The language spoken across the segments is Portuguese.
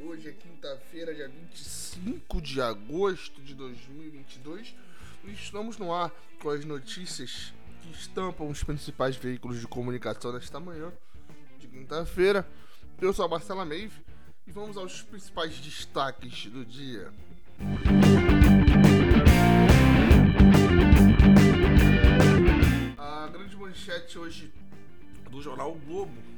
Hoje é quinta-feira, dia 25 de agosto de 2022 e estamos no ar com as notícias que estampam os principais veículos de comunicação nesta manhã de quinta-feira. Eu sou a Marcela Meive e vamos aos principais destaques do dia. A grande manchete hoje do jornal o Globo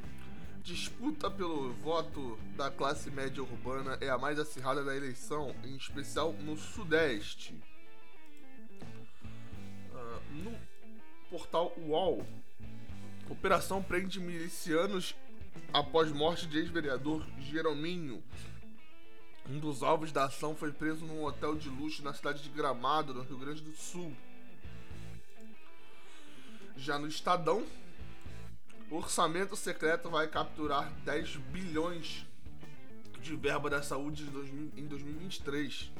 disputa pelo voto da classe média urbana é a mais acirrada da eleição, em especial no Sudeste. Uh, no portal UOL, operação prende milicianos após morte de ex-vereador Jerominho. Um dos alvos da ação foi preso num hotel de luxo na cidade de Gramado, no Rio Grande do Sul. Já no Estadão, o orçamento secreto vai capturar 10 bilhões de verba da saúde em 2023.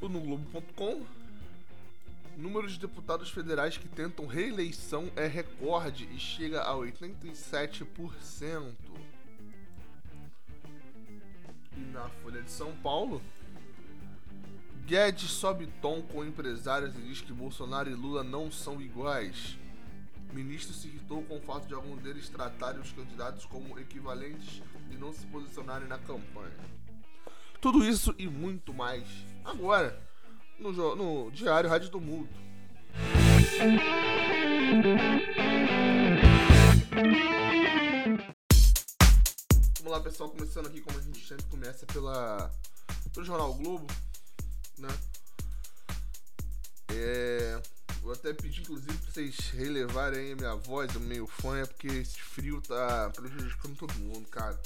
No Globo.com, número de deputados federais que tentam reeleição é recorde e chega a 87%. Na Folha de São Paulo, Guedes sobe tom com empresários e diz que Bolsonaro e Lula não são iguais. Ministro se irritou com o fato de alguns deles tratarem os candidatos como equivalentes e não se posicionarem na campanha. Tudo isso e muito mais agora no, no Diário Rádio do Mundo. Vamos lá, pessoal, começando aqui como a gente sempre começa pela pelo Jornal Globo, né? É, vou até pedir, inclusive, pra vocês relevarem a minha voz, o meio fã, porque esse frio tá prejudicando todo mundo, cara.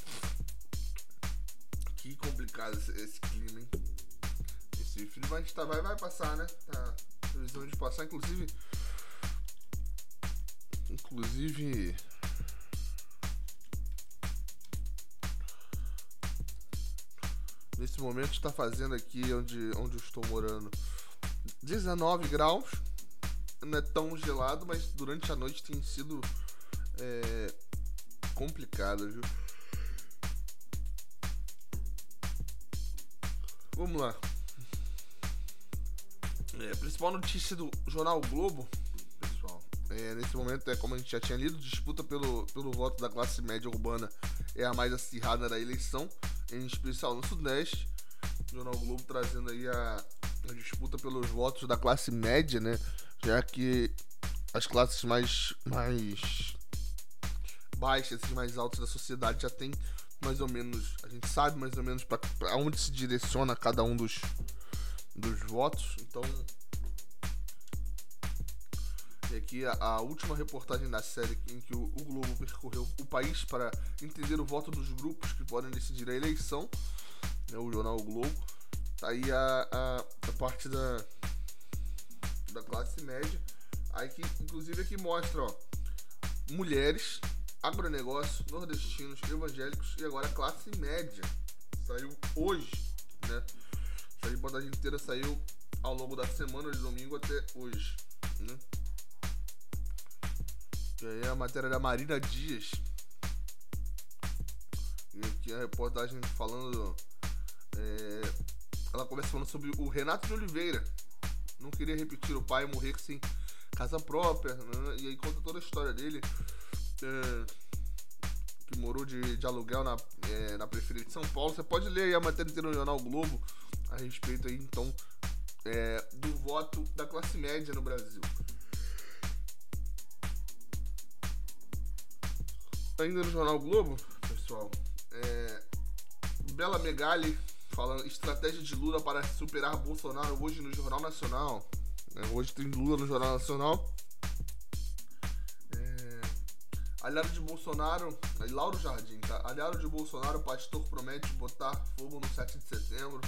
Que complicado esse, esse clima, hein? Esse frio vai, tá, vai, vai passar, né? Tá previsão de passar, inclusive. Inclusive. Nesse momento está fazendo aqui onde, onde eu estou morando 19 graus. Não é tão gelado, mas durante a noite tem sido é, complicado, viu? Vamos lá. É, a principal notícia do jornal Globo, pessoal, é, nesse momento é como a gente já tinha lido, disputa pelo, pelo voto da classe média urbana é a mais acirrada da eleição, em especial no Sudeste. O jornal Globo trazendo aí a, a disputa pelos votos da classe média, né? Já que as classes mais, mais baixas e mais altas da sociedade já tem mais ou menos, a gente sabe mais ou menos para onde se direciona cada um dos, dos votos. Então, e aqui a, a, última reportagem da série em que o, o, Globo percorreu o país para entender o voto dos grupos que podem decidir a eleição. Né, o jornal o Globo. Tá aí a, a, a, parte da, da classe média. Aí que inclusive aqui mostra ó, mulheres, agronegócio, nordestinos, evangélicos e agora classe média. Saiu hoje, né? Essa reportagem inteira saiu ao longo da semana, de domingo até hoje. Né? E aí a matéria da Marina Dias. E aqui a reportagem falando. É, ela começa falando sobre o Renato de Oliveira. Não queria repetir o pai morrer sem casa própria. Né? E aí conta toda a história dele. É, que morou de, de aluguel na, é, na periferia de São Paulo. Você pode ler aí a matéria inteira no Jornal Globo a respeito aí, então, é, do voto da classe média no Brasil. Ainda no Jornal Globo, pessoal, é, Bela Megali falando estratégia de Lula para superar Bolsonaro hoje no Jornal Nacional. É, hoje tem Lula no Jornal Nacional. É, aliado de Bolsonaro, Lauro Jardim, tá? Aliado de Bolsonaro, pastor promete botar fogo no 7 de setembro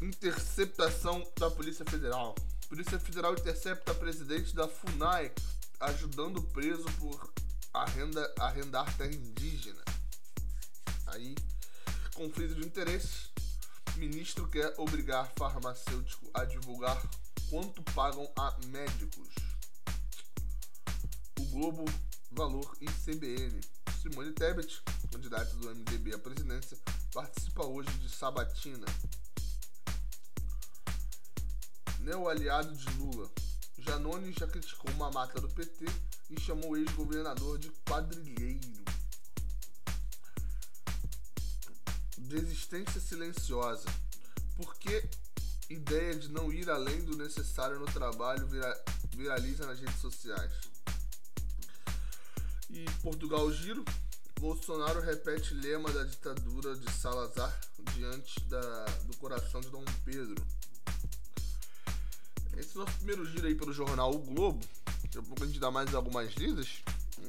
interceptação da Polícia Federal. Polícia Federal intercepta presidente da FUNAI ajudando preso por arrenda, arrendar terra indígena. Aí, conflito de interesses. Ministro quer obrigar farmacêutico a divulgar quanto pagam a médicos. O Globo Valor e CBN. Simone Tebet, candidata do MDB à presidência, participa hoje de sabatina. Neo-aliado de Lula. Janone já criticou uma mata do PT e chamou o ex-governador de quadrilheiro. Desistência silenciosa. Por que ideia de não ir além do necessário no trabalho vira, viraliza nas redes sociais? E Portugal Giro. Bolsonaro repete lema da ditadura de Salazar diante da, do coração de Dom Pedro. Esse é o nosso primeiro giro aí pelo jornal O Globo. A gente dá mais algumas lidas.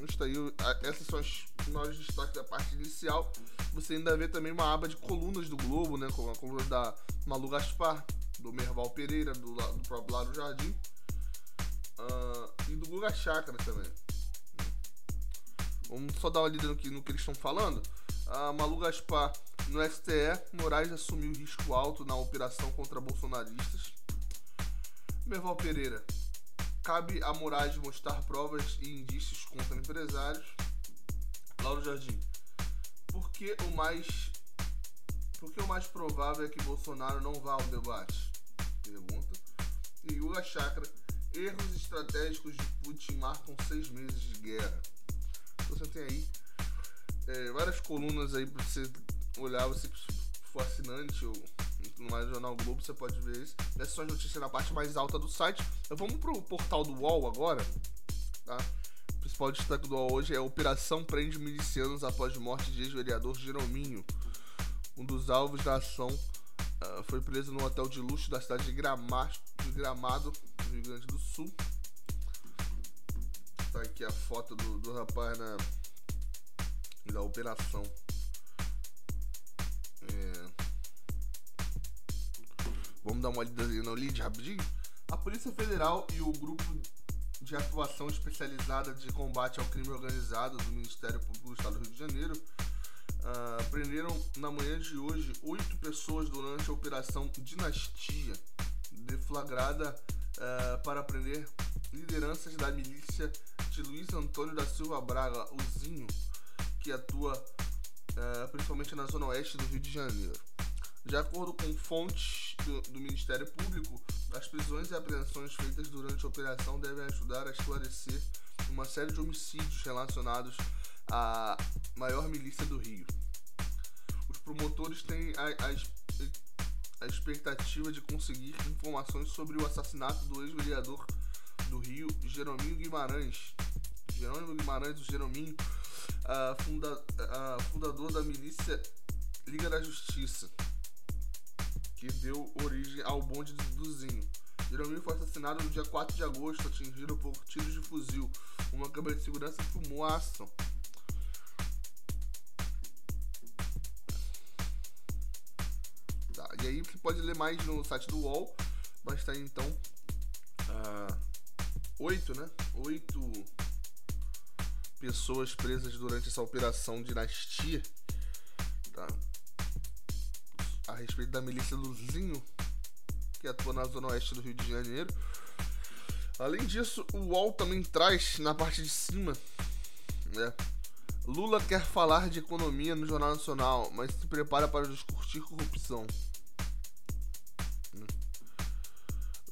Está aí, essas são as maiores destaques da parte inicial. Você ainda vê também uma aba de colunas do Globo, né? Com a coluna da Malu Gaspar, do Merval Pereira, do, do próprio Laro Jardim. Uh, e do Guga Chakra também. Vamos só dar uma lida no que, no que eles estão falando. A Malu Gaspar, no STE, Moraes assumiu risco alto na operação contra bolsonaristas. Merval Pereira, cabe a Moraes mostrar provas e indícios contra empresários. Lauro Jardim, por que o mais por que o mais provável é que Bolsonaro não vá ao debate? Pergunta. E Lula Chakra, erros estratégicos de Putin marcam seis meses de guerra. Então você tem aí é, várias colunas aí para você olhar, você for assinante ou no Jornal Globo, você pode ver isso. Essas são as notícias na parte mais alta do site. Vamos pro portal do UOL agora, tá? O principal destaque do UOL hoje é Operação Prende Milicianos após morte de ex-vereador Jerominho. Um dos alvos da ação uh, foi preso no hotel de luxo da cidade de, Grama de Gramado, no Rio Grande do Sul. Tá aqui a foto do, do rapaz na da operação. Vamos dar uma olhada no lead rapidinho? A Polícia Federal e o Grupo de Atuação Especializada de Combate ao Crime Organizado do Ministério Público do Estado do Rio de Janeiro uh, prenderam na manhã de hoje oito pessoas durante a Operação Dinastia, deflagrada uh, para prender lideranças da milícia de Luiz Antônio da Silva Braga, o Zinho, que atua uh, principalmente na zona oeste do Rio de Janeiro. De acordo com fontes do, do, Ministério Público, as prisões e apreensões feitas durante a operação devem ajudar a esclarecer uma série de homicídios relacionados à maior milícia do Rio. Os promotores têm a, a, a expectativa de conseguir informações sobre o assassinato do ex-vereador do Rio, Jeromino Guimarães. Jerônimo Guimarães, o Jerominho, uh, funda, uh, fundador da milícia Liga da Justiça, que deu origem ao bonde do Zinho. Jerominho foi assassinado no dia 4 de agosto, atingido por tiros de fuzil. Uma câmera de segurança filmou a ação. Tá, e aí você pode ler mais no site do UOL, mas tá então. Uh, oito, né? Oito pessoas presas durante essa operação dinastia, tá? A respeito da milícia Luzinho, que atua na zona oeste do Rio de Janeiro. Além disso, o UOL também traz na parte de cima, né? Lula quer falar de economia no Jornal Nacional, mas se prepara para discutir corrupção.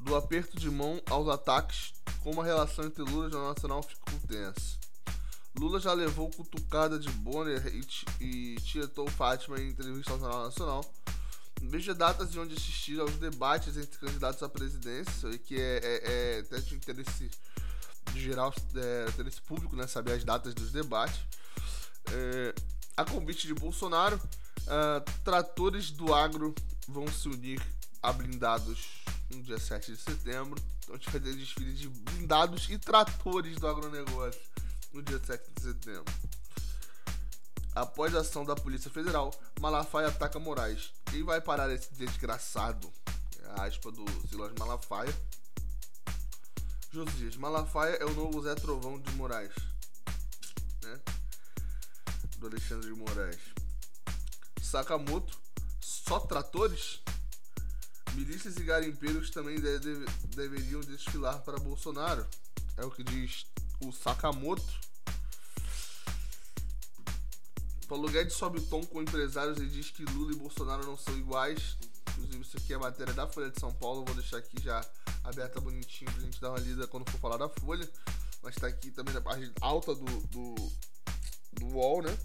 Do aperto de mão aos ataques, como a relação entre Lula e o Jornal Nacional ficou tensa. Lula já levou cutucada de Bonner e, e tietou Fátima em entrevista ao Jornal Nacional. Veja datas de onde assistir aos debates entre candidatos à presidência, que é, é, é até de interesse geral, é, interesse público, né, saber as datas dos debates. É, a convite de Bolsonaro, uh, tratores do agro vão se unir a blindados no dia 7 de setembro. Então a gente vai ter desfile de blindados e tratores do agronegócio no dia 7 de setembro. Após a ação da Polícia Federal, Malafaia ataca Moraes. Quem vai parar esse desgraçado? É a aspa do Silas Malafaia. Josias, Malafaia é o novo Zé Trovão de Moraes. Né? Do Alexandre de Moraes. Sakamoto, só tratores? Milícias e garimpeiros também de, de, deveriam desfilar para Bolsonaro. É o que diz o Sakamoto. Paulo Guedes sobe o tom com empresários e diz que Lula e Bolsonaro não são iguais. Inclusive, isso aqui é a matéria da Folha de São Paulo. Vou deixar aqui já aberta bonitinho pra gente dar uma lida quando for falar da Folha. Mas tá aqui também na parte alta do, do, do UOL, né?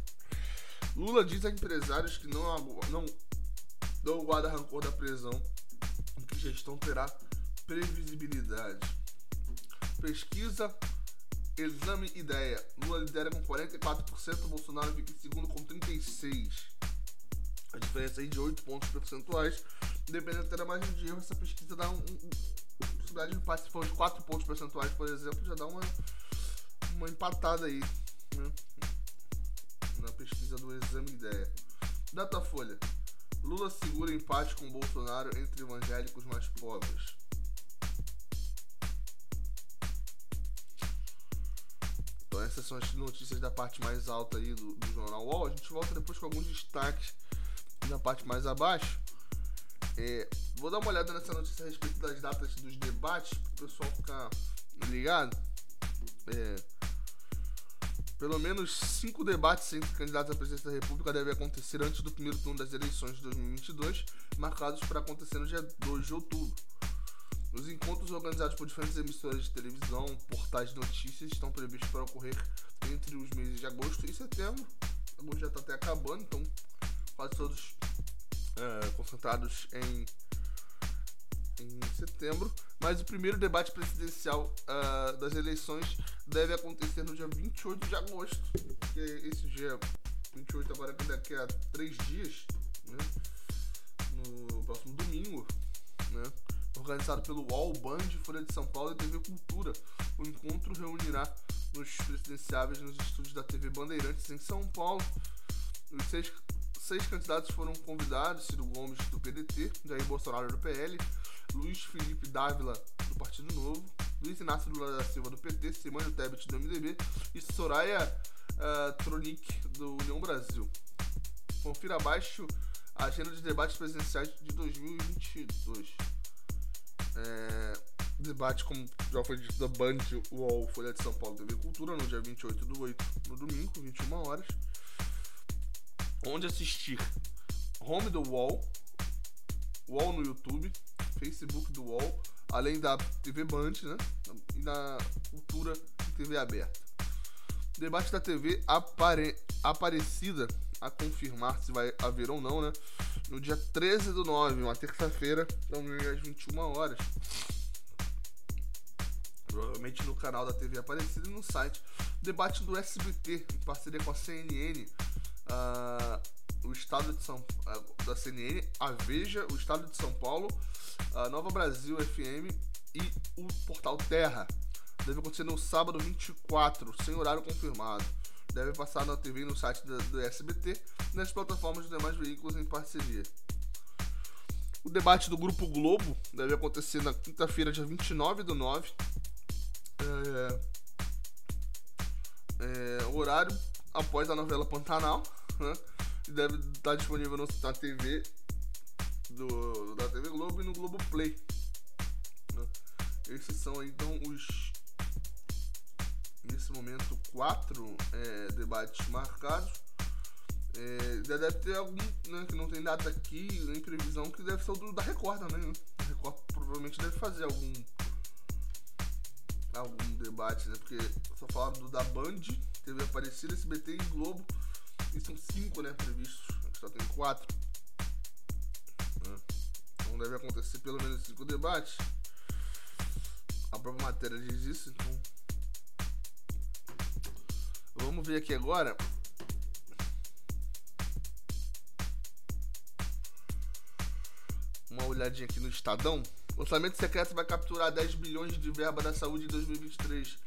Lula diz a empresários que não, não, não guarda rancor da prisão que gestão terá previsibilidade. Pesquisa Exame Ideia. Lula lidera com 44%, Bolsonaro fica em segundo com 36%. A diferença aí de 8 pontos percentuais. Dependendo da margem de erro, essa pesquisa dá um, um, possibilidade de empate. Se for de 4 pontos percentuais, por exemplo, já dá uma, uma empatada aí. Né? Na pesquisa do Exame Ideia. Datafolha. Lula segura empate com Bolsonaro entre evangélicos mais pobres. Essas são as notícias da parte mais alta aí do, do jornal UOL. A gente volta depois com alguns destaques na parte mais abaixo. É, vou dar uma olhada nessa notícia a respeito das datas dos debates para o pessoal ficar ligado. É, pelo menos cinco debates entre candidatos à presidência da República devem acontecer antes do primeiro turno das eleições de 2022, marcados para acontecer no dia 2 de outubro. Os encontros organizados por diferentes emissoras de televisão, portais de notícias, estão previstos para ocorrer entre os meses de agosto e setembro. Agosto já está até acabando, então quase todos é, concentrados em, em setembro. Mas o primeiro debate presidencial uh, das eleições deve acontecer no dia 28 de agosto. Que é esse dia 28 agora que daqui a três dias, né? No próximo domingo, né? Organizado pelo UOL, Band, Folha de São Paulo e TV Cultura. O encontro reunirá os presidenciáveis nos estúdios da TV Bandeirantes em São Paulo. Os seis, seis candidatos foram convidados: Ciro Gomes do PDT, Jair Bolsonaro do PL, Luiz Felipe Dávila, do Partido Novo, Luiz Inácio Lula da Silva, do PT, Simone Tebet, do MDB e Soraya uh, Tronic, do União Brasil. Confira abaixo a agenda de debates presidenciais de 2022. É, debate, como já foi dito, da Band, UOL, Folha de São Paulo, TV Cultura, no dia 28 do 8, no domingo, 21 horas. Onde assistir? Home do UOL, UOL no YouTube, Facebook do UOL, além da TV Band, né? E na Cultura TV aberta. Debate da TV apare... Aparecida a confirmar se vai haver ou não, né? No dia 13 do 9, uma terça-feira, também às 21 horas. Provavelmente no canal da TV Aparecida e no site. Debate do SBT, em parceria com a CNN. Uh, ah, o estado de São uh, da CNN, a Veja, o estado de São Paulo, a Nova Brasil FM e o portal Terra. Deve acontecer no sábado 24, sem horário confirmado. Deve passar na TV no site do, do SBT nas plataformas dos demais veículos em parceria. O debate do Grupo Globo deve acontecer na quinta-feira, dia 29 do 9. É, é, horário após a novela Pantanal. Né? E deve estar disponível no, na TV do, da TV Globo e no Globo Play. Né? Esses são então os nesse momento quatro é, debates marcados. É, já deve ter algum, né, que não tem data aqui, nem previsão, que deve ser o do, da Record também, né? A Record provavelmente deve fazer algum algum debate, né? Porque só falaram do da Band, TV Aparecida, SBT e Globo. E são cinco, né, previstos. Só tem quatro. Então deve acontecer pelo menos cinco debates. A própria matéria diz isso, então. Vamos ver aqui agora. Uma olhadinha aqui no Estadão. Orçamento secreto vai capturar 10 bilhões de verba da saúde em 2023.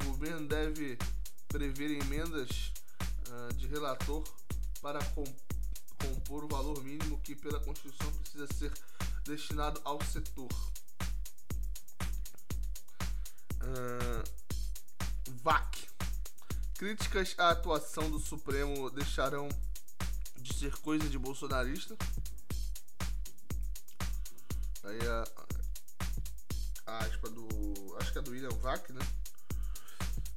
O governo deve prever emendas uh, de relator para compor o valor mínimo que, pela Constituição, precisa ser destinado ao setor. Uh, VAC. Críticas à atuação do Supremo deixarão de ser coisa de bolsonarista. Aí a, a aspa do. Acho que é do William Vac, né?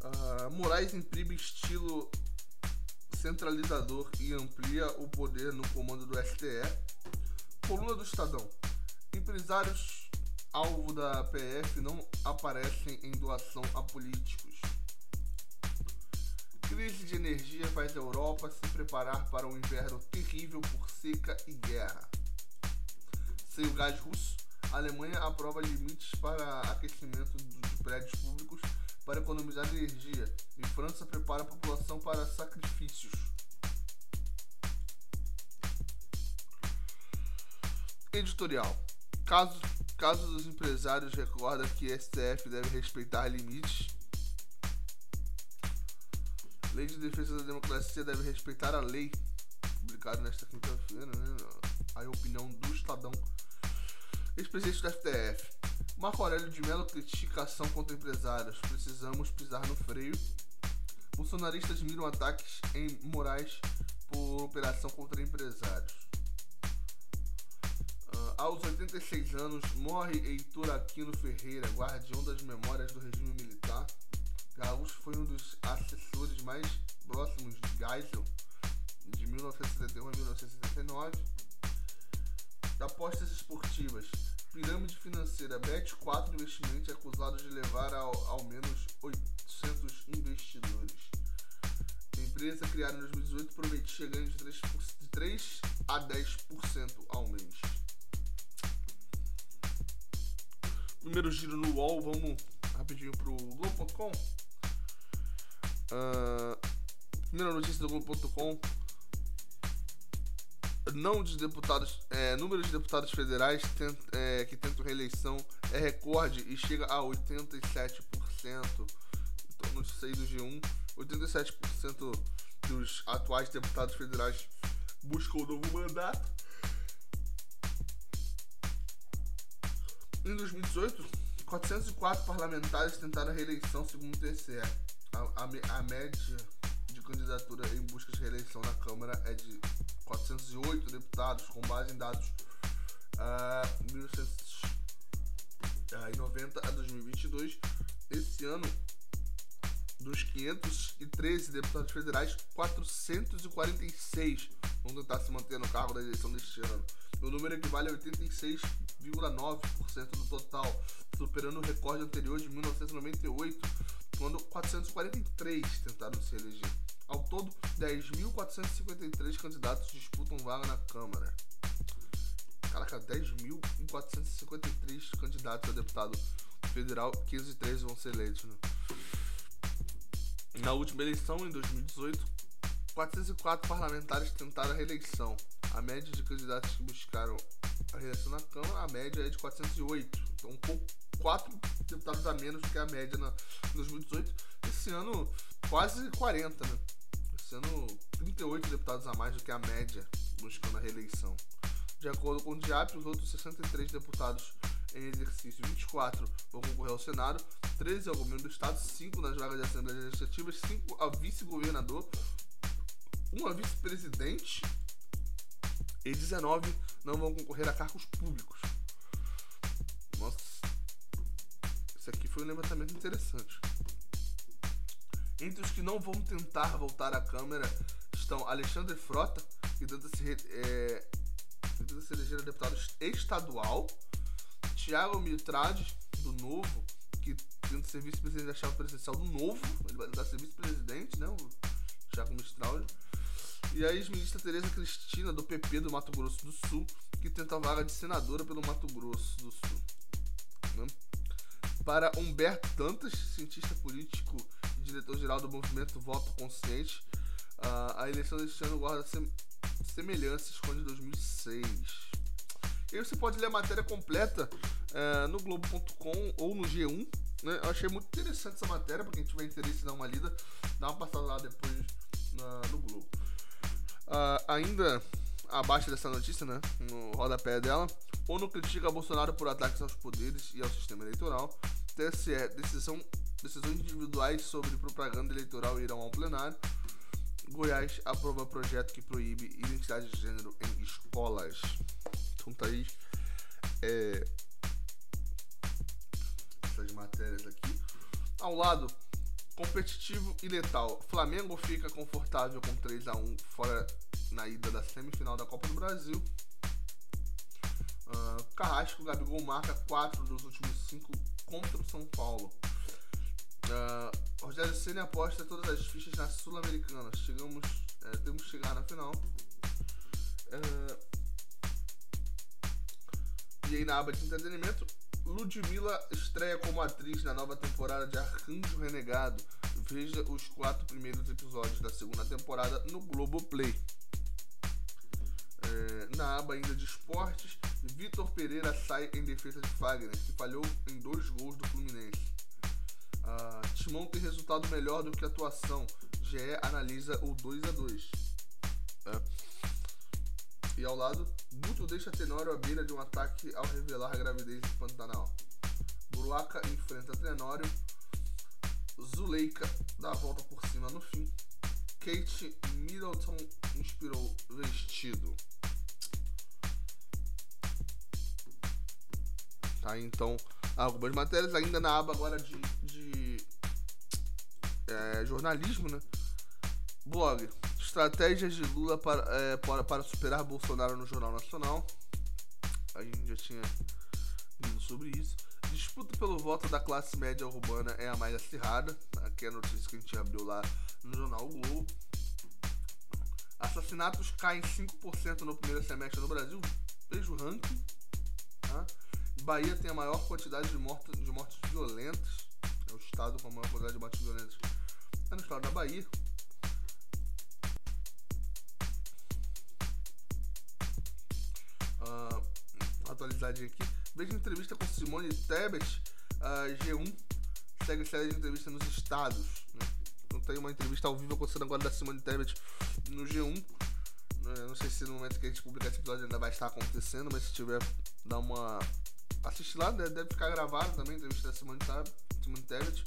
Uh, Moraes imprime estilo centralizador e amplia o poder no comando do STE. Coluna do Estadão. Empresários alvo da PF não aparecem em doação a políticos. Crise de energia faz a Europa se preparar para um inverno terrível por seca e guerra. Sem o gás russo, a Alemanha aprova limites para aquecimento de prédios públicos para economizar energia e França prepara a população para sacrifícios. Editorial. Caso, caso dos empresários recorda que STF deve respeitar limites. Lei de Defesa da Democracia deve respeitar a lei. Publicado nesta quinta-feira, né? A opinião do Estadão. Ex-presidente do STF. Marco Aurélio de Mello critica ação contra empresários. Precisamos pisar no freio. Bolsonaristas miram ataques em Moraes por operação contra empresários. Uh, aos 86 anos, morre Heitor Aquino Ferreira, guardião das memórias do regime militar. Gaúcho foi um dos assessores mais próximos de Geisel, de 1971 a 1979. Apostas esportivas. Pirâmide financeira Bet4 Investimentos é acusado de levar ao, ao menos 800 investidores. Empresa criada em 2018 prometia ganhos de 3, de 3 a 10% ao mês. Primeiro giro no UOL, vamos rapidinho pro Globo.com. Primeira notícia do Globo.com não de deputados, é, número de deputados federais tent, é, que tentam reeleição é recorde e chega a 87%. Então, não sei do G1, 87% dos atuais deputados federais buscam um novo mandato. Em 2018, 404 parlamentares tentaram reeleição, segundo o TCE. A, a, a média de candidatura em busca de reeleição na Câmara é de 408 deputados, com base em dados uh, 1990 a 2022. Esse ano, dos 513 deputados federais, 446 vão tentar se manter no cargo da eleição deste ano. O número equivale a 86,9% do total, superando o recorde anterior de 1998, quando 443 tentaram se eleger. Ao todo, 10.453 candidatos disputam vaga na Câmara. Caraca, 10.453 candidatos a deputado federal, 513 vão ser eleitos. Né? Na última eleição, em 2018, 404 parlamentares tentaram a reeleição. A média de candidatos que buscaram a reeleição na Câmara, a média é de 408. Então, um pouco, 4 deputados a menos do que a média na 2018. Esse ano, quase 40, né? sendo 38 deputados a mais do que a média buscando a reeleição. De acordo com o DIAP, os outros 63 deputados em exercício, 24 vão concorrer ao Senado, 13 ao governo do Estado, 5 nas vagas de Assembleia Legislativa, 5 a vice-governador, 1 a vice-presidente e 19 não vão concorrer a cargos públicos. Nossa, isso aqui foi um levantamento interessante. Entre os que não vão tentar voltar à Câmara estão Alexandre Frota, que tenta se, é, tenta se eleger deputado estadual, Tiago Mitrade, do Novo, que tenta ser vice-presidente da chave presidencial do Novo, ele vai tentar ser vice-presidente, né? O Tiago Mitrade. E a ex-ministra Tereza Cristina, do PP do Mato Grosso do Sul, que tenta a vaga de senadora pelo Mato Grosso do Sul. Né? Para Humberto Dantas, cientista político diretor-geral do movimento Voto Consciente, a eleição deste ano guarda sem, semelhanças com a de 2006. E aí você pode ler a matéria completa uh, no Globo.com ou no G1. Né? Eu achei muito interessante essa matéria, para quem tiver interesse em dar uma lida, dá uma passada lá depois na, no Globo. Uh, ainda abaixo dessa notícia, né, no rodapé dela, ONU critica Bolsonaro por ataques aos poderes e ao sistema eleitoral. TSE, decisão Decisões individuais sobre propaganda eleitoral irão ao plenário. Goiás aprova projeto que proíbe identidade de gênero em escolas. Então tá aí é, essas matérias aqui. Ao lado, competitivo e letal. Flamengo fica confortável com 3 a 1 fora na ida da semifinal da Copa do Brasil. Uh, Carrasco, Gabigol marca 4 dos últimos 5 contra o São Paulo. Uh, Rogério Senna aposta todas as fichas na Sul-Americana. Chegamos, é, temos que chegar na final. Uh, e aí na aba de entretenimento, Ludmilla estreia como atriz na nova temporada de Arcanjo Renegado. Veja os quatro primeiros episódios da segunda temporada no Globoplay. É, na aba ainda de esportes, Vitor Pereira sai em defesa de Fagner, que falhou em dois gols do Fluminense. Ah, Timão tem resultado melhor do que atuação. GE analisa o 2 a 2 é. E ao lado, Guto deixa Tenório à beira de um ataque ao revelar a gravidez de Pantanal. Buruaca enfrenta Tenório. Zuleika dá a volta por cima no fim. Kate Middleton inspirou vestido. Tá, então, algumas matérias ainda na aba agora de, de é, jornalismo, né? Blog. Estratégias de Lula para, é, para, para superar Bolsonaro no Jornal Nacional. A gente já tinha lido sobre isso. Disputa pelo voto da classe média urbana é a mais acirrada. Aqui é a notícia que a gente abriu lá no jornal Globo. Assassinatos caem 5% no primeiro semestre no Brasil. Veja o ranking. Tá? Bahia tem a maior quantidade de mortes, de mortes violentas. É o estado com a maior quantidade de mortes violentas. É no estado da Bahia. Uh, atualizadinha aqui. Veja entrevista com Simone Tebet, uh, G1 segue série de entrevista nos estados. Né? Então tem uma entrevista ao vivo acontecendo agora da Simone Tebet no G1. É, não sei se no momento que a gente publicar esse episódio ainda vai estar acontecendo, mas se tiver, dá uma. Assiste lá, deve ficar gravado também a entrevista da Simone, Tab, Simone Tebet.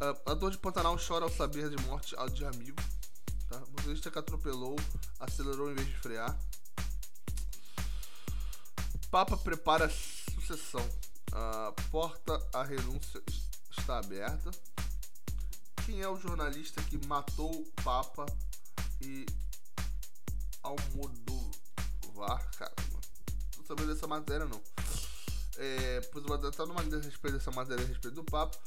Uh, a dor de Pantanal chora ao saber de morte de amigo. Tá? Motorista que atropelou acelerou em vez de frear. Papa prepara sucessão. A porta à renúncia está aberta. Quem é o jornalista que matou o Papa e Almodovar? Caramba, não sabendo dessa matéria não. É, pois vou estar numa a respeito dessa matéria a respeito do Papa.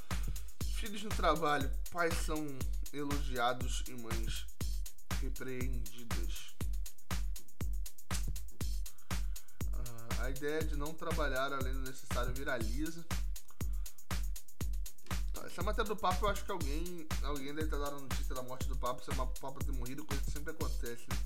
Filhos no trabalho, pais são elogiados e mães repreendidas. Ideia de não trabalhar além do necessário viraliza. Essa matéria do Papa, eu acho que alguém, alguém deve ter dado a notícia da morte do Papa, se o Papa ter morrido, coisa que sempre acontece, né?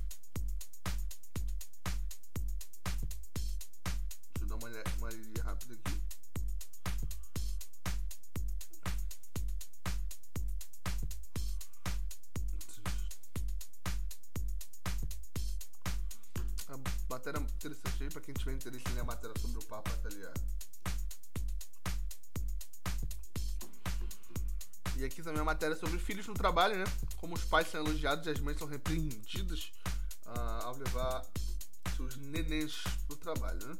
Quem tiver interesse em ler a matéria sobre o Papa, tá ligado? E aqui também a matéria sobre filhos no trabalho, né? Como os pais são elogiados e as mães são repreendidas uh, ao levar seus nenéns pro trabalho, né?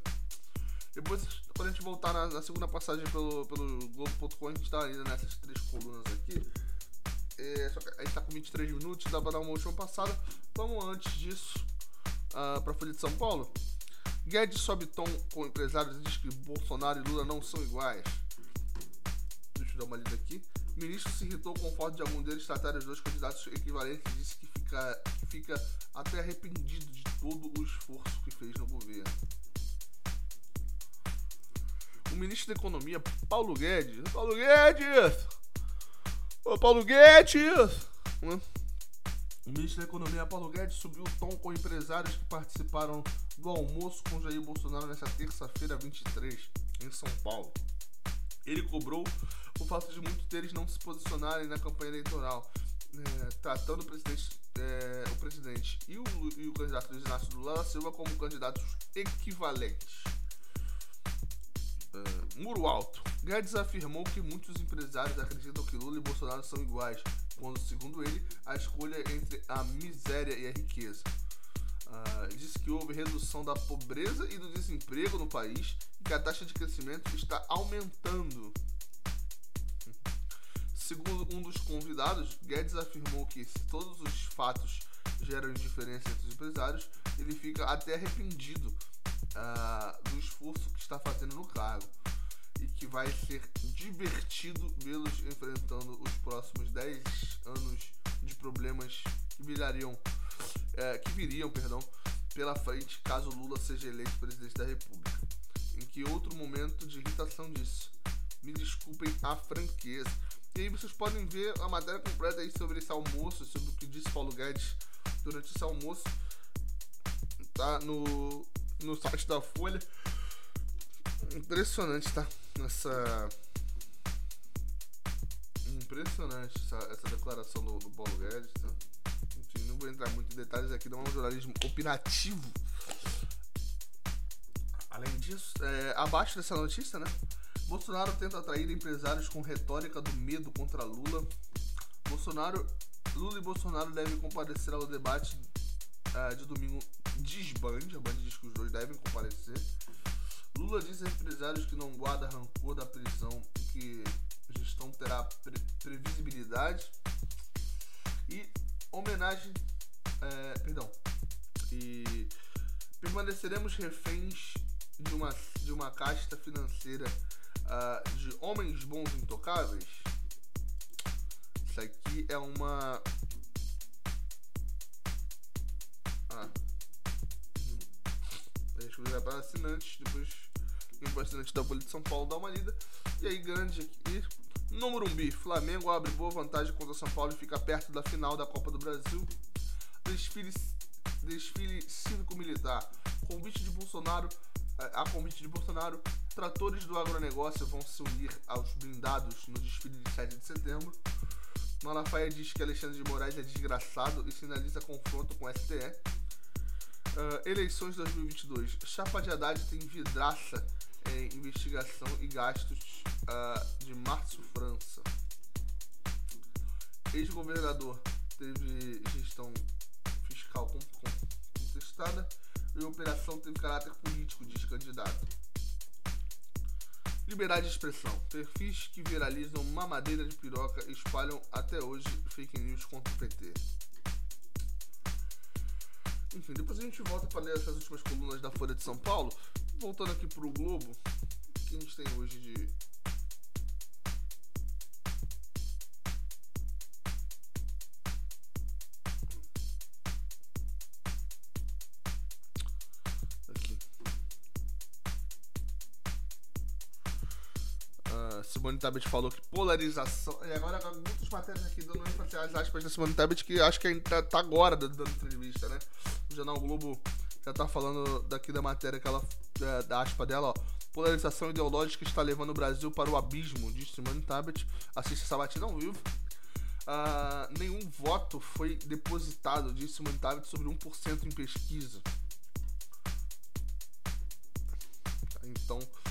Depois, quando a gente voltar na, na segunda passagem pelo, pelo Globo.com, a gente tá ainda nessas três colunas aqui. É, só que a gente tá com 23 minutos, dá pra dar uma última passada. Vamos antes disso uh, pra Folha de São Paulo. Guedes sobe tom com empresários e diz que Bolsonaro e Lula não são iguais. Deixa eu dar uma lida aqui. O ministro se irritou com o fato de algum deles tratar os dois candidatos equivalentes e disse que fica, fica até arrependido de todo o esforço que fez no governo. O ministro da Economia, Paulo Guedes. Paulo Guedes! Ô Paulo Guedes! Hum? O ministro da Economia, Paulo Guedes, subiu o tom com empresários que participaram do almoço com Jair Bolsonaro nesta terça-feira 23, em São Paulo. Ele cobrou o fato de muitos deles não se posicionarem na campanha eleitoral, é, tratando o presidente, é, o presidente e o, e o candidato Luiz Inácio Lula da Silva como candidatos equivalentes. É, Muro Alto. Guedes afirmou que muitos empresários acreditam que Lula e Bolsonaro são iguais, quando, segundo ele, a escolha é entre a miséria e a riqueza. Uh, disse que houve redução da pobreza e do desemprego no país que a taxa de crescimento está aumentando. Segundo um dos convidados, Guedes afirmou que se todos os fatos geram indiferença entre os empresários, ele fica até arrependido uh, do esforço que está fazendo no cargo e que vai ser divertido vê-los enfrentando os próximos 10 anos de problemas que virariam, uh, que viriam, perdão, pela frente caso Lula seja eleito presidente da República. Em que outro momento de irritação disso? Me desculpem a franqueza. E aí vocês podem ver a matéria completa aí sobre esse almoço, sobre o que disse Paulo Guedes durante esse almoço. Tá no, no site da Folha. Impressionante, tá? Essa. Impressionante essa, essa declaração do, do Paulo Guedes, tá? Vou entrar muito em detalhes aqui, não é um jornalismo opinativo. Além disso, é, abaixo dessa notícia, né? Bolsonaro tenta atrair empresários com retórica do medo contra Lula. Bolsonaro, Lula e Bolsonaro devem comparecer ao debate uh, de domingo desbande. A Band diz que os dois devem comparecer. Lula diz a empresários que não guarda rancor da prisão e que a gestão terá pre previsibilidade. E homenagem. É, perdão. E permaneceremos reféns de uma, de uma casta financeira uh, de Homens Bons Intocáveis. Isso aqui é uma. Ah. Deixa eu ver para assinantes, depois for assinante da Folha de São Paulo dá uma lida. E aí, grande aqui. No Morumbi, Flamengo abre boa vantagem contra São Paulo e fica perto da final da Copa do Brasil. Desfile, desfile cívico-militar. Convite de Bolsonaro a convite de Bolsonaro, tratores do agronegócio vão se unir aos blindados no desfile de 7 de setembro. Malafaia diz que Alexandre de Moraes é desgraçado e sinaliza confronto com o STE. Uh, eleições 2022. Chapa de Haddad tem vidraça em investigação e gastos uh, de Márcio França. Ex-governador teve gestão fiscal contestada e a operação teve caráter político, diz candidato. Liberdade de expressão. Perfis que viralizam mamadeira de piroca espalham até hoje fake news contra o PT. Enfim, depois a gente volta para ler essas últimas colunas da Folha de São Paulo. Voltando aqui para o Globo, o que a gente tem hoje de Simone Tabet falou que polarização. E agora muitas matérias aqui dando ênfase às aspas da Simone Tabet que acho que ainda tá agora dando entrevista, né? O Jornal Globo já tá falando daqui da matéria que ela. Da, da aspa dela, ó. Polarização ideológica está levando o Brasil para o abismo, diz Simone Tabet. Essa batida ao vivo. Uh, nenhum voto foi depositado, disse Simone Tabet, sobre 1% em pesquisa. Então, uh, outros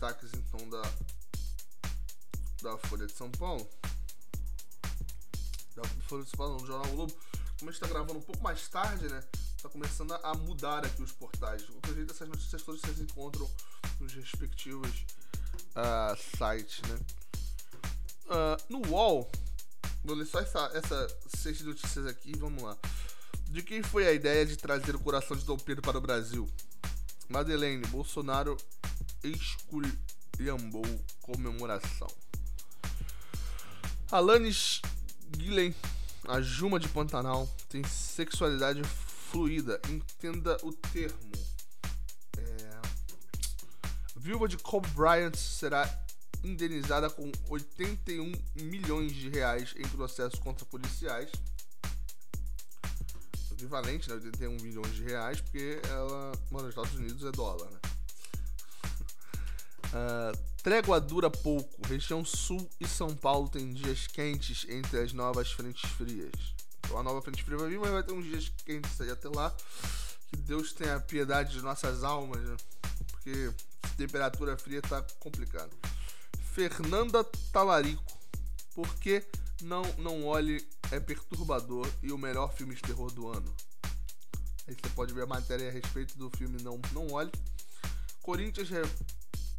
destaques então da da Folha de São Paulo. Da Folha de São Paulo, no Jornal Globo. Como a gente está gravando um pouco mais tarde, né? Tá começando a mudar aqui os portais. De qualquer jeito, essas notícias todas vocês encontram nos respectivos uh, sites, né? Uh, no UOL, vou ler só essa, essa seis notícias aqui, vamos lá. De quem foi a ideia de trazer o coração de Dom Pedro para o Brasil? Madeleine, Bolsonaro esculhambou comemoração. Alanis Guilhem, a Juma de Pantanal, tem sexualidade fluida. Entenda o termo. É... Viúva de Kobe Bryant será indenizada com 81 milhões de reais em processos contra policiais. Equivalente, né? 81 milhões de reais, porque ela, mano, nos Estados Unidos é dólar, né? Uh, trégua dura pouco. Região Sul e São Paulo tem dias quentes entre as novas frentes frias. Então a nova frente fria vai vir, mas vai ter uns dias quentes aí até lá. Que Deus tenha piedade de nossas almas, né? Porque temperatura fria tá complicado. Fernanda Talarico. Por que não, não olhe é perturbador e o melhor filme de terror do ano? Aí você pode ver a matéria a respeito do filme Não, não Olhe. Corinthians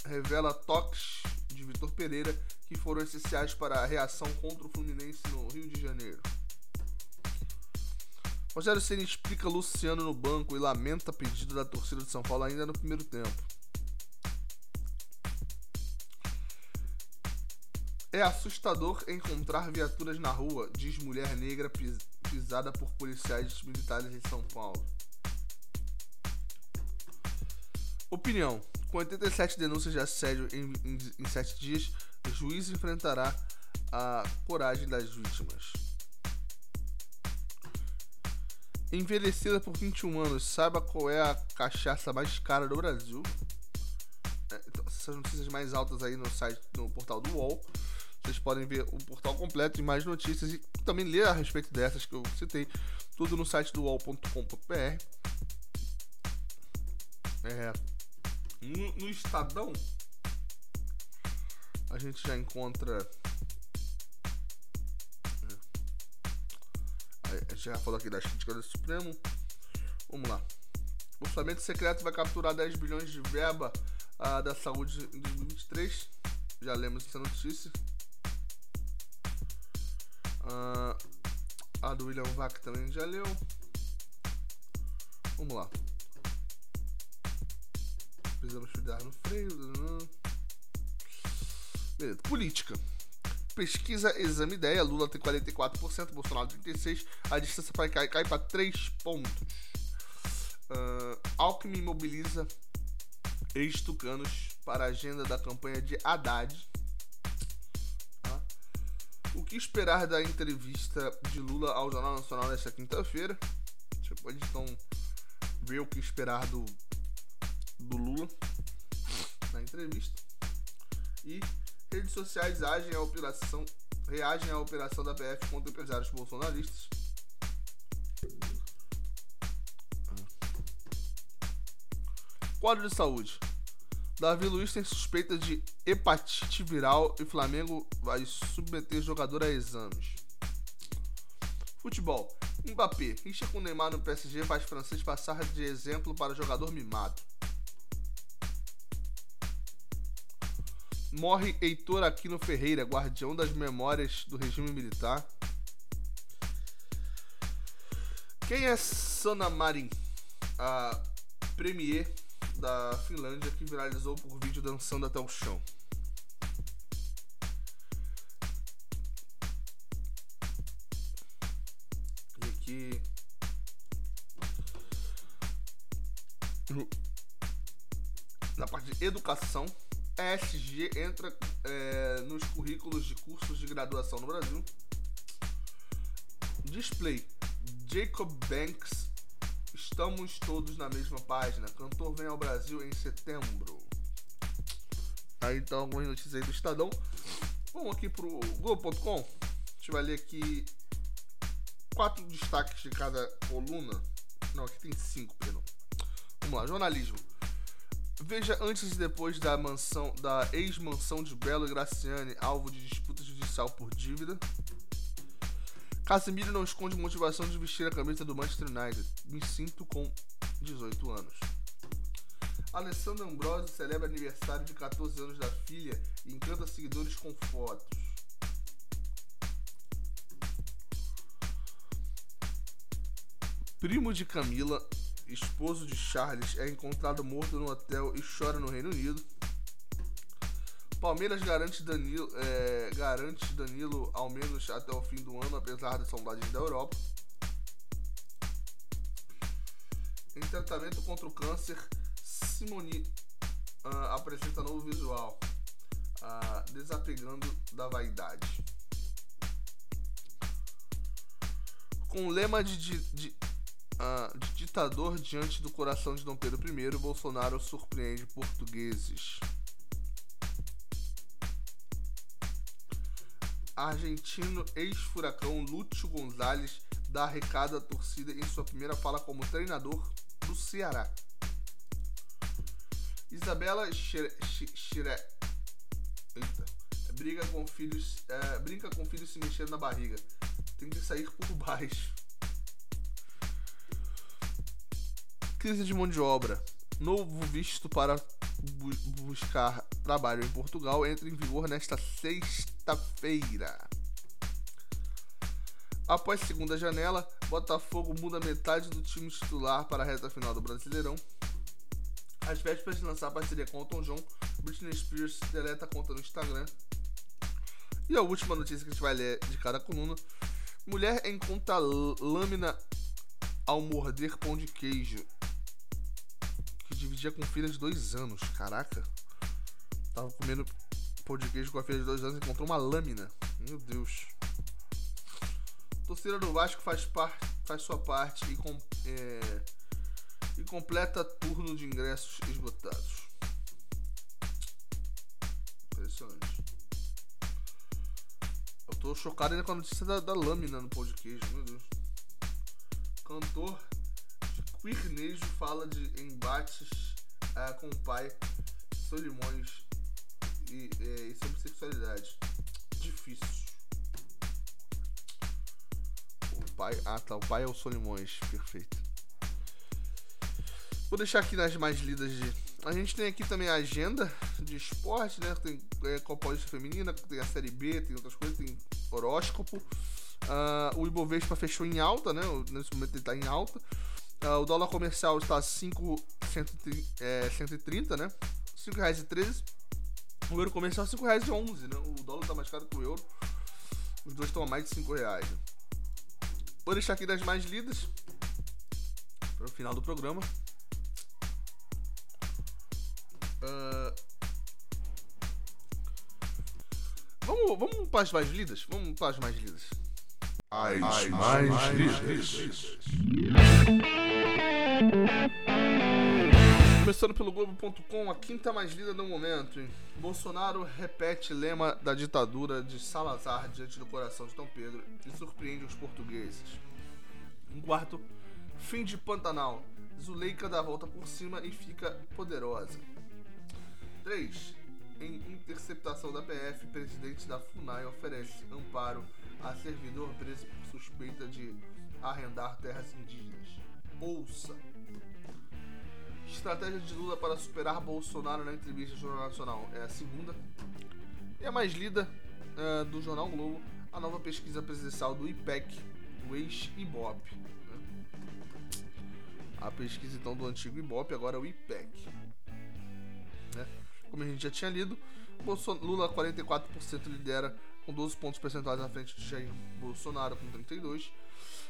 revela toques de Vitor Pereira que foram essenciais para a reação contra o Fluminense no Rio de Janeiro. Rogério Ceni explica Luciano no banco e lamenta pedido da torcida de São Paulo ainda no primeiro tempo. É assustador encontrar viaturas na rua, diz mulher negra pis pisada por policiais militares em São Paulo. Opinião: Com 87 denúncias de assédio em, em, em 7 dias, juiz enfrentará a coragem das vítimas. Envelhecida por 21 anos, saiba qual é a cachaça mais cara do Brasil. É, então, essas notícias mais altas aí no site, no portal do UOL. Vocês podem ver o portal completo e mais notícias e também ler a respeito dessas que eu citei. Tudo no site do UOL.com.br. É, no, Estadão, a gente já encontra. É, a gente já falou aqui das críticas do Supremo. Vamos lá. O orçamento secreto vai capturar 10 bilhões de verba uh, da saúde em 2023. Já lemos essa notícia. Uh, a do William Vac também já leu. Vamos lá. Precisamos cuidar no freio. Beleza. Política. Pesquisa Exame Ideia. Lula tem 44%, Bolsonaro 36%. A distância para cair cai para 3 pontos. Uh, Alckmin mobiliza ex-tucanos para a agenda da campanha de Haddad. Tá? O que esperar da entrevista de Lula ao Jornal Nacional nesta quinta-feira? Você pode então ver o que esperar do, do Lula na entrevista. E redes sociais agem à operação, reagem à operação da PF contra empresários bolsonaristas. Quadro de saúde. Davi Luiz tem suspeita de hepatite viral e Flamengo vai submeter jogador a exames. Futebol. Mbappé, rixa com Neymar no PSG faz francês passar de exemplo para jogador mimado. Morre Heitor Aquino Ferreira, guardião das memórias do regime militar. Quem é Sanna Marin, a premier da Finlândia que viralizou por vídeo dançando até o chão? E aqui. Na parte de educação. ESG entra é, nos currículos de cursos de graduação no Brasil. Display. Jacob Banks. Estamos todos na mesma página. Cantor vem ao Brasil em setembro. Aí então algumas notícias aí do Estadão. Vamos aqui pro Globo.com. A gente vai ler aqui quatro destaques de cada coluna. Não, aqui tem cinco, perdão. Vamos lá, jornalismo. Veja antes e depois da mansão da ex-mansão de Belo Graciane, alvo de disputa judicial por dívida. Casemiro não esconde motivação de vestir a camisa do Manchester United. Me sinto com 18 anos. Alessandro Ambrosio celebra aniversário de 14 anos da filha e encanta seguidores com fotos. Primo de Camila esposo de Charles, é encontrado morto no hotel e chora no Reino Unido. Palmeiras garante Danilo, é, garante Danilo ao menos até o fim do ano, apesar das sondagens da Europa. Em tratamento contra o câncer, Simone uh, apresenta novo visual, uh, desapegando da vaidade. Com o lema de, de, de de ditador diante do coração de Dom Pedro I, Bolsonaro surpreende portugueses. Argentino ex-furacão Lúcio Gonzalez dá recado à torcida em sua primeira fala como treinador do Ceará. Isabela Xire, Eita. briga com filhos, é, brinca com filhos se mexendo na barriga. Tem que sair por baixo. Crise de mão de obra. Novo visto para bu buscar trabalho em Portugal entra em vigor nesta sexta-feira. Após segunda janela, Botafogo muda metade do time titular para a reta final do Brasileirão. Às vésperas de lançar a parceria com o Tom John, Britney Spears deleta a conta no Instagram. E a última notícia que a gente vai ler de cada coluna: Mulher encontra lâmina ao morder pão de queijo que dividia com filha de dois anos. Caraca. Tava comendo pão de queijo com a filha de dois anos e encontrou uma lâmina. Meu Deus. Torcida do Vasco faz, par, faz sua parte e, com, é, e completa turno de ingressos esgotados. Impressionante. Eu tô chocado ainda com a notícia da, da lâmina no pão de queijo, meu Deus. Cantor de queernejo fala de embates uh, com o pai, Solimões e, é, e sobre sexualidade. Difícil. O pai. Ah tá, o pai é o Solimões, perfeito. Vou deixar aqui nas mais lidas de. A gente tem aqui também a agenda de esporte, né? Tem é, Feminina, tem a Série B, tem outras coisas, tem horóscopo. Uh, o Ibovespa fechou em alta, né? Nesse momento ele está em alta. Uh, o dólar comercial está 5,130, é, 130, né? R$ 5,13. O euro comercial R$ 5,11, né? O dólar está mais caro que o euro. Os dois estão a mais de R$ reais. Né? Vou deixar aqui das mais lidas para o final do programa. Uh... Vamos, vamos para as mais lidas? Vamos para as mais lidas. As, as mais, mais. Começando pelo Globo.com, a quinta mais lida do momento. Hein? Bolsonaro repete lema da ditadura de Salazar diante do coração de Dom Pedro e surpreende os portugueses. Em quarto, fim de Pantanal. Zuleika dá a volta por cima e fica poderosa. 3. Em interceptação da PF, presidente da FUNAI oferece amparo a servidor preso por suspeita de arrendar terras indígenas. Ouça. Estratégia de Lula para superar Bolsonaro na entrevista ao Jornal Nacional é a segunda. E a mais lida uh, do Jornal Globo, a nova pesquisa presidencial do IPEC, o ex-IBOP. Né? A pesquisa então do antigo IBOP, agora é o IPEC. Né? Como a gente já tinha lido, Lula 44% lidera com 12 pontos percentuais na frente de Jair Bolsonaro com 32.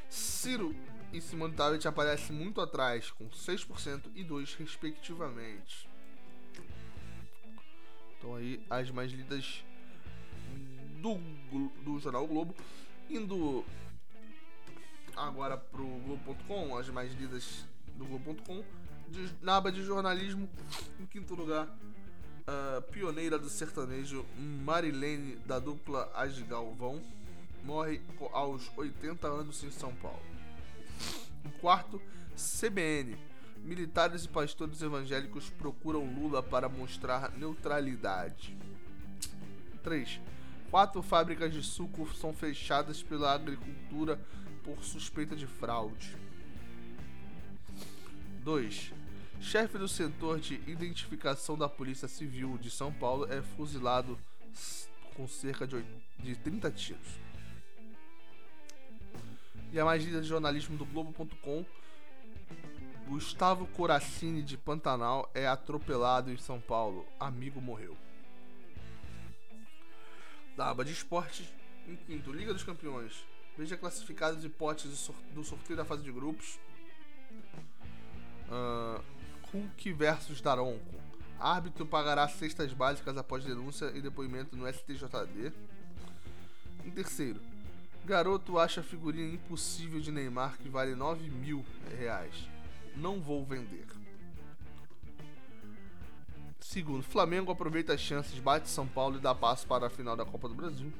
Ciro e Simone Tebet aparecem muito atrás com 6% e 2 respectivamente. Então aí as mais lidas do, do jornal Globo indo agora pro Globo.com, as mais lidas do Globo.com, na aba de jornalismo, em quinto lugar, uh, pioneira do sertanejo Marilene, da dupla As Galvão, morre aos 80 anos em São Paulo. Quarto, CBN. Militares e pastores evangélicos procuram Lula para mostrar neutralidade. 3. Quatro fábricas de suco são fechadas pela agricultura por suspeita de fraude. 2. Chefe do setor de identificação da Polícia Civil de São Paulo é fuzilado com cerca de, de 30 tiros. E a mais lida de jornalismo do Globo.com. Gustavo Coracini de Pantanal é atropelado em São Paulo. Amigo morreu. Da aba de esportes, em quinto, Liga dos Campeões. Veja classificados hipóteses do sorteio da fase de grupos. Uh, Hulk versus Daronco. Árbitro pagará cestas básicas após denúncia e depoimento no STJD. Em terceiro, garoto acha figurinha impossível de Neymar que vale 9 mil reais. Não vou vender. Segundo, Flamengo aproveita as chances, bate São Paulo e dá passo para a final da Copa do Brasil.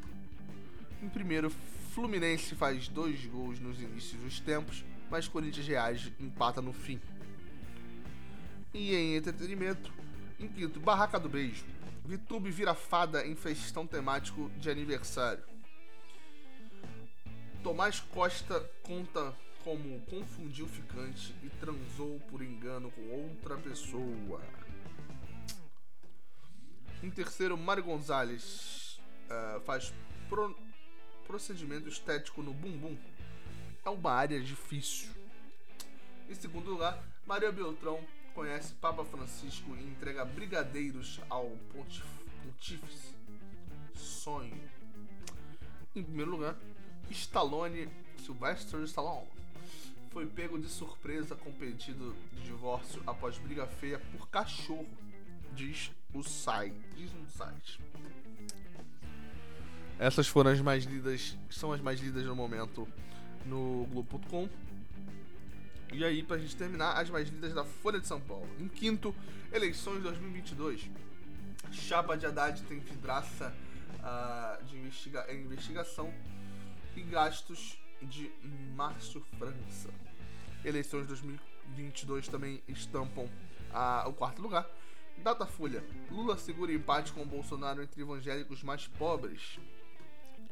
Em primeiro, Fluminense faz dois gols nos inícios dos tempos, mas Corinthians reage empata no fim. E em entretenimento, em quinto, Barraca do Beijo. Vitube vira fada em festão temático de aniversário. Tomás Costa conta como confundiu ficante e transou por engano com outra pessoa. terceiro, Mário Gonzalez uh, faz pro, procedimento estético no bumbum. É uma área difícil. Em segundo lugar, Maria Beltrão conhece Papa Francisco e entrega brigadeiros ao pontif pontífice. Sonho. Em primeiro lugar, Stallone, Sylvester Stallone, foi pego de surpresa com pedido de divórcio após briga feia por cachorro, diz o site. Diz um site. Essas foram as mais lidas, são as mais lidas no momento no Globo.com. E aí, pra gente terminar, as mais lidas da Folha de São Paulo. Em quinto, eleições 2022. Chapa de Haddad tem vidraça uh, de investiga investigação e gastos de Márcio França. Eleições 2022 também estampam uh, o quarto lugar. Datafolha: Lula segura empate com Bolsonaro entre evangélicos mais pobres.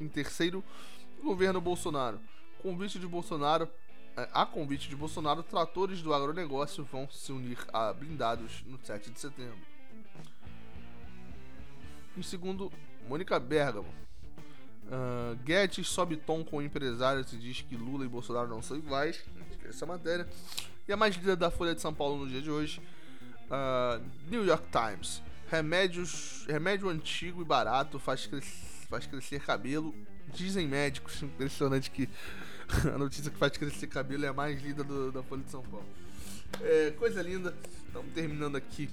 Em terceiro, governo Bolsonaro. Convite de Bolsonaro é, a convite de Bolsonaro, tratores do agronegócio vão se unir a blindados no 7 de setembro. Em segundo, Mônica Bergamo. Uh, Guedes sobe tom com empresários e diz que Lula e Bolsonaro não são iguais. Essa matéria. E a mais lida da Folha de São Paulo no dia de hoje. Uh, New York Times. Remédios, remédio antigo e barato faz, cres faz crescer cabelo. Dizem médicos. Impressionante que a notícia que faz crescer cabelo é a mais linda do, da Folha de São Paulo. É, coisa linda. Estamos terminando aqui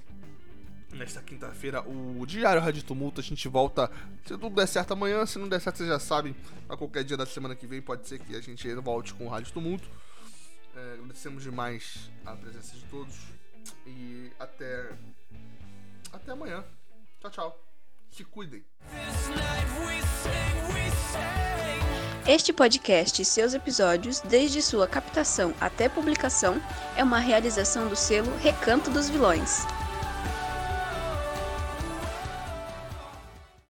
nesta quinta-feira o Diário Rádio Tumulto. A gente volta, se tudo der certo amanhã, se não der certo, vocês já sabem, a qualquer dia da semana que vem pode ser que a gente volte com o Rádio Tumulto. É, agradecemos demais a presença de todos e até até amanhã. Tchau, tchau. Se cuidem. Este podcast e seus episódios, desde sua captação até publicação, é uma realização do selo Recanto dos Vilões.